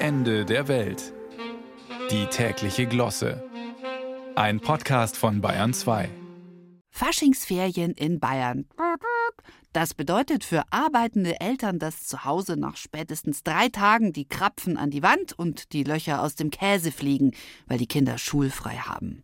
Ende der Welt. Die tägliche Glosse. Ein Podcast von Bayern 2. Faschingsferien in Bayern. Das bedeutet für arbeitende Eltern, dass zu Hause nach spätestens drei Tagen die Krapfen an die Wand und die Löcher aus dem Käse fliegen, weil die Kinder schulfrei haben.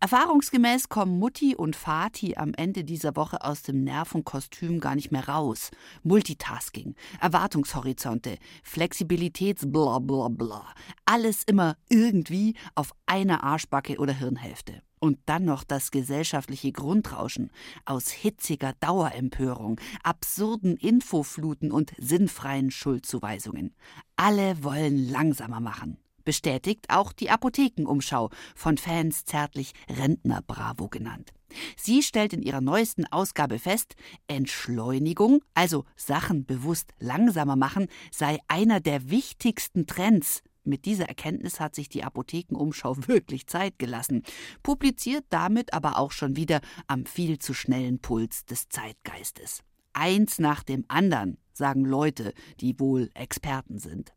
Erfahrungsgemäß kommen Mutti und Vati am Ende dieser Woche aus dem Nervenkostüm gar nicht mehr raus. Multitasking, Erwartungshorizonte, Flexibilitäts bla bla bla. Alles immer irgendwie auf einer Arschbacke oder Hirnhälfte. Und dann noch das gesellschaftliche Grundrauschen aus hitziger Dauerempörung, absurden Infofluten und sinnfreien Schuldzuweisungen. Alle wollen langsamer machen. Bestätigt auch die Apothekenumschau, von Fans zärtlich Rentner Bravo genannt. Sie stellt in ihrer neuesten Ausgabe fest, Entschleunigung, also Sachen bewusst langsamer machen, sei einer der wichtigsten Trends mit dieser Erkenntnis hat sich die Apothekenumschau wirklich Zeit gelassen, publiziert damit aber auch schon wieder am viel zu schnellen Puls des Zeitgeistes. Eins nach dem anderen, sagen Leute, die wohl Experten sind.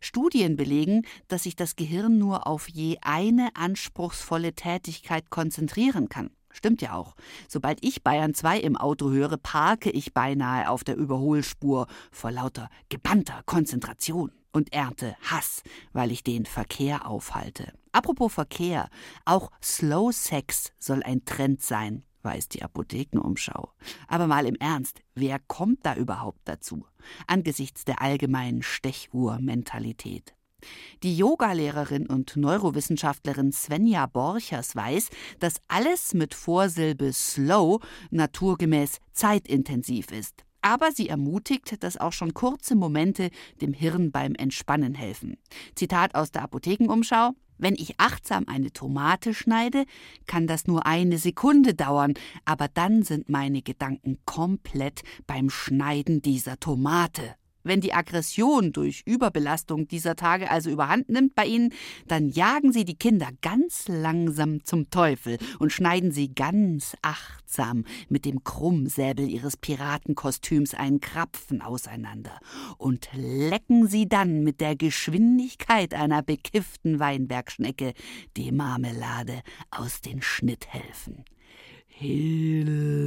Studien belegen, dass sich das Gehirn nur auf je eine anspruchsvolle Tätigkeit konzentrieren kann. Stimmt ja auch. Sobald ich Bayern 2 im Auto höre, parke ich beinahe auf der Überholspur vor lauter gebannter Konzentration und ernte Hass, weil ich den Verkehr aufhalte. Apropos Verkehr, auch Slow Sex soll ein Trend sein, weiß die Apothekenumschau. Aber mal im Ernst, wer kommt da überhaupt dazu? Angesichts der allgemeinen Stechuhr-Mentalität. Die Yogalehrerin und Neurowissenschaftlerin Svenja Borchers weiß, dass alles mit Vorsilbe slow naturgemäß zeitintensiv ist. Aber sie ermutigt, dass auch schon kurze Momente dem Hirn beim Entspannen helfen. Zitat aus der Apothekenumschau. Wenn ich achtsam eine Tomate schneide, kann das nur eine Sekunde dauern, aber dann sind meine Gedanken komplett beim Schneiden dieser Tomate. Wenn die Aggression durch Überbelastung dieser Tage also überhand nimmt bei Ihnen, dann jagen Sie die Kinder ganz langsam zum Teufel und schneiden sie ganz achtsam mit dem Krummsäbel Ihres Piratenkostüms einen Krapfen auseinander und lecken Sie dann mit der Geschwindigkeit einer bekifften Weinbergschnecke die Marmelade aus den Schnitthälfen. Hillau!